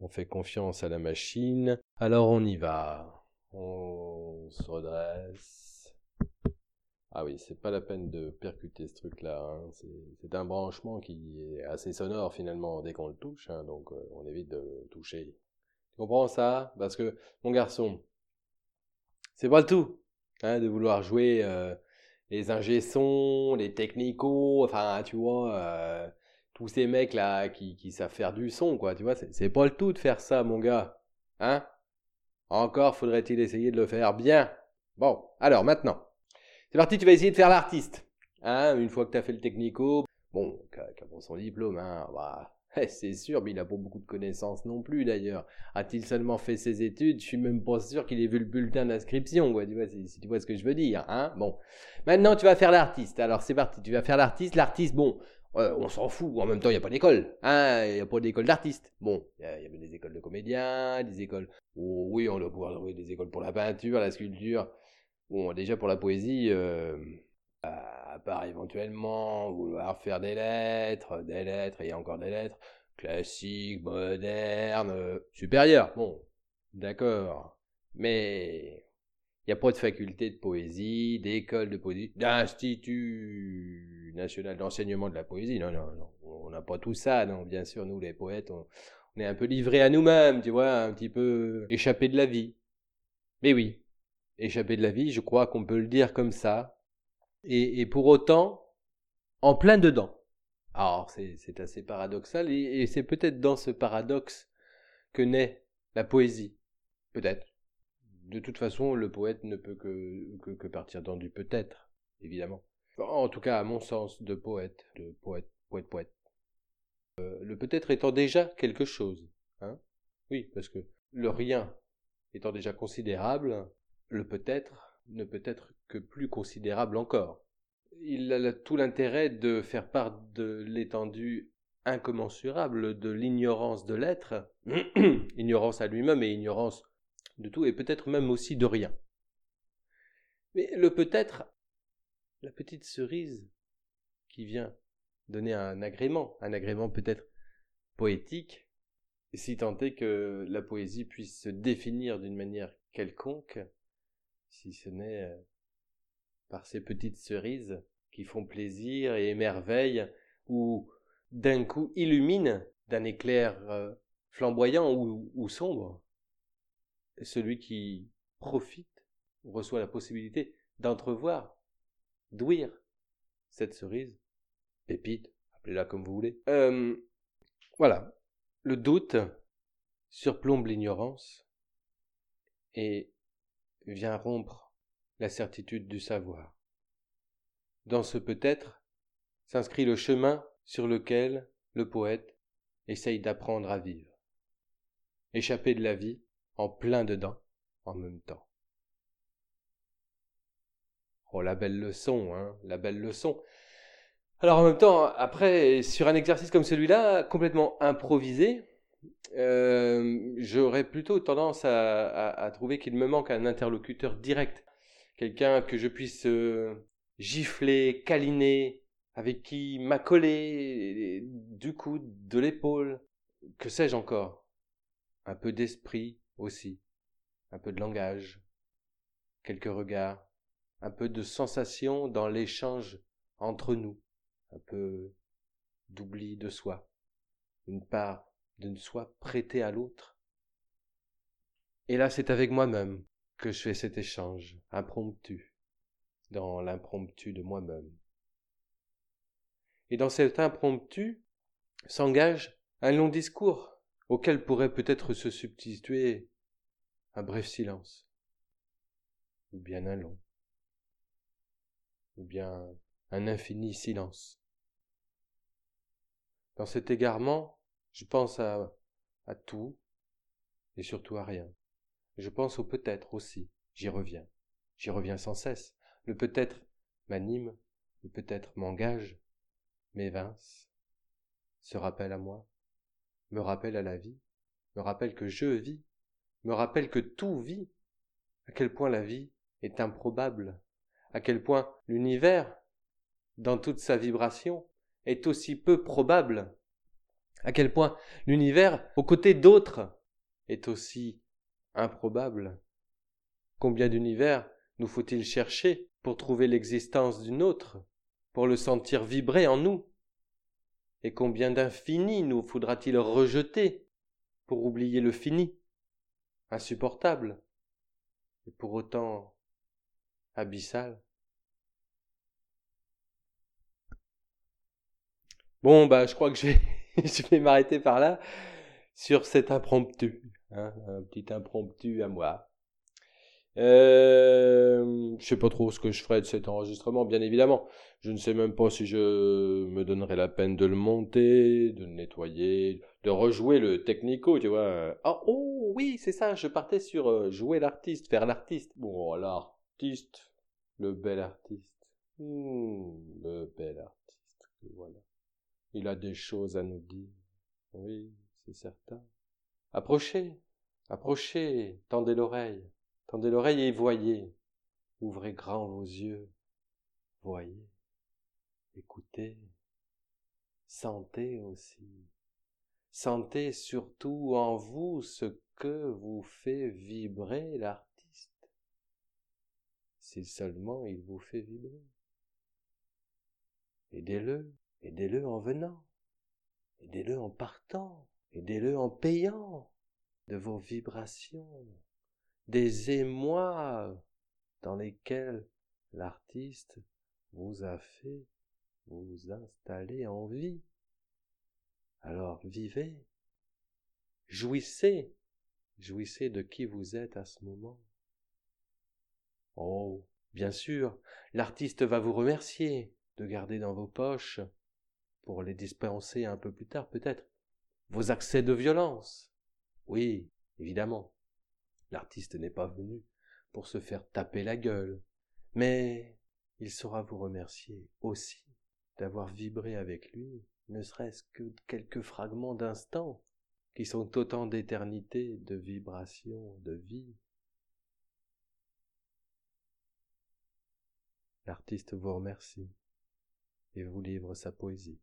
On fait confiance à la machine. Alors on y va. On se redresse. Ah oui, c'est pas la peine de percuter ce truc-là. Hein. C'est un branchement qui est assez sonore finalement dès qu'on le touche, hein. donc euh, on évite de toucher. Tu comprends ça? Parce que, mon garçon, c'est pas le tout hein, de vouloir jouer euh, les ingé les technicaux, enfin, tu vois, euh, tous ces mecs là qui, qui savent faire du son, quoi, tu vois, c'est pas le tout de faire ça, mon gars. Hein Encore faudrait-il essayer de le faire bien. Bon, alors maintenant, c'est parti, tu vas essayer de faire l'artiste. Hein, une fois que tu as fait le technico, bon, qu'à son diplôme, hein, bah, eh, c'est sûr, mais il n'a pas beaucoup de connaissances non plus d'ailleurs. A-t-il seulement fait ses études? Je suis même pas sûr qu'il ait vu le bulletin d'inscription, quoi, tu vois, si, tu vois ce que je veux dire. Hein bon, maintenant tu vas faire l'artiste. Alors c'est parti, tu vas faire l'artiste. L'artiste, bon, on s'en fout. En même temps, il n'y a pas d'école. Hein il n'y a pas d'école d'artiste. Bon, il y, a des écoles de comédiens, des écoles... Oh, oui, on doit pouvoir trouver des écoles pour la peinture, la sculpture. Bon, déjà pour la poésie... Euh à part éventuellement vouloir faire des lettres, des lettres et encore des lettres, classiques, modernes, euh, supérieures. Bon, d'accord. Mais il n'y a pas de faculté de poésie, d'école de poésie, d'institut national d'enseignement de la poésie. Non, non, non. On n'a pas tout ça, non. Bien sûr, nous, les poètes, on, est un peu livrés à nous-mêmes, tu vois, un petit peu échappés de la vie. Mais oui, échappés de la vie, je crois qu'on peut le dire comme ça et, pour autant en plein dedans. Alors c'est assez paradoxal et, c'est peut-être dans ce paradoxe que naît la poésie. Peut-être. De toute façon, le poète ne peut que, que, partir dans du peut-être, évidemment. En tout cas, à mon sens, de poète, de poète, poète, poète. Euh, le peut-être étant déjà quelque chose. Hein oui, parce que le rien étant déjà considérable, le peut-être ne peut être que plus considérable encore. Il a tout l'intérêt de faire part de l'étendue incommensurable de l'ignorance de l'être, ignorance à lui-même et ignorance de tout, et peut-être même aussi de rien. Mais le peut-être, la petite cerise qui vient donner un agrément, un agrément peut-être poétique, si tant est que la poésie puisse se définir d'une manière quelconque, si ce n'est euh, par ces petites cerises qui font plaisir et émerveillent, ou d'un coup illuminent d'un éclair euh, flamboyant ou, sombre. celui qui profite reçoit la possibilité d'entrevoir, d'ouïr cette cerise, pépite, appelez-la comme vous voulez. Euh, voilà, le doute surplombe l'ignorance et vient rompre la certitude du savoir. Dans ce peut-être s'inscrit le chemin sur lequel le poète essaye d'apprendre à vivre, échapper de la vie en plein dedans en même temps. Oh, la belle leçon, hein, la belle leçon. Alors en même temps, après, sur un exercice comme celui-là, complètement improvisé, euh, j'aurais plutôt tendance à, trouver qu'il me manque un interlocuteur direct, quelqu'un que je puisse euh, gifler, câliner, avec qui m'accoler du coude, de l'épaule, que sais-je encore? Un peu d'esprit aussi, un peu de langage, quelques regards, un peu de sensation dans l'échange entre nous, un peu d'oubli de soi, une part de ne soit prêté à l'autre. Et là, c'est avec moi-même que je fais cet échange impromptu, dans l'impromptu de moi-même. Et dans cet impromptu s'engage un long discours auquel pourrait peut-être se substituer un bref silence, ou bien un long, ou bien un infini silence. Dans cet égarement, je pense à, tout et surtout à rien. Je pense au peut-être aussi. J'y reviens. J'y reviens sans cesse. Le peut-être m'anime, le peut-être m'engage, m'évince, se rappelle à moi, me rappelle à la vie, me rappelle que je vis, me rappelle que tout vit, à quel point la vie est improbable, à quel point l'univers, dans toute sa vibration, est aussi peu probable À quel point l'univers, aux côtés d'autres, est aussi improbable. Combien d'univers nous faut-il chercher pour trouver l'existence d'une autre, pour le sentir vibrer en nous? Et combien d'infini nous faudra-t-il rejeter pour oublier le fini, insupportable, et pour autant abyssal Bon, bah, je crois que je vais, m'arrêter par là sur cet impromptu, hein, un petit impromptu à moi. Euh, je sais pas trop ce que je ferai de cet enregistrement, bien évidemment. Je ne sais même pas si je me donnerai la peine de le monter, de le nettoyer, de rejouer le technico, tu vois. Ah, oh oui, c'est ça, je partais sur euh, jouer l'artiste, faire l'artiste. Bon, le bel artiste. Hmm, le bel artiste, voilà. Il a des choses à nous dire. Oui, c'est certain. Approchez, approchez, tendez l'oreille. Tendez l'oreille et voyez. Ouvrez grand vos yeux. Voyez. Écoutez. Sentez aussi. Sentez surtout en vous ce que vous fait vibrer l'artiste. Seulement il vous fait vibrer. Aidez-le, aidez-le en venant, aidez-le en partant, aidez-le en payant de vos vibrations, des émois dans lesquels l'artiste vous a fait vous installer en vie. Alors vivez, jouissez, jouissez de qui vous êtes à ce moment. Oh, bien sûr, l'artiste va vous remercier de garder dans vos poches, pour les dispenser un peu plus tard peut-être, vos accès de violence. Oui, évidemment. L'artiste n'est pas venu pour se faire taper la gueule, mais il saura vous remercier aussi d'avoir vibré avec lui, ne serait-ce que quelques fragments d'instants qui sont autant d'éternité, de vibrations, de vie. L'artiste vous remercie et vous livre sa poésie.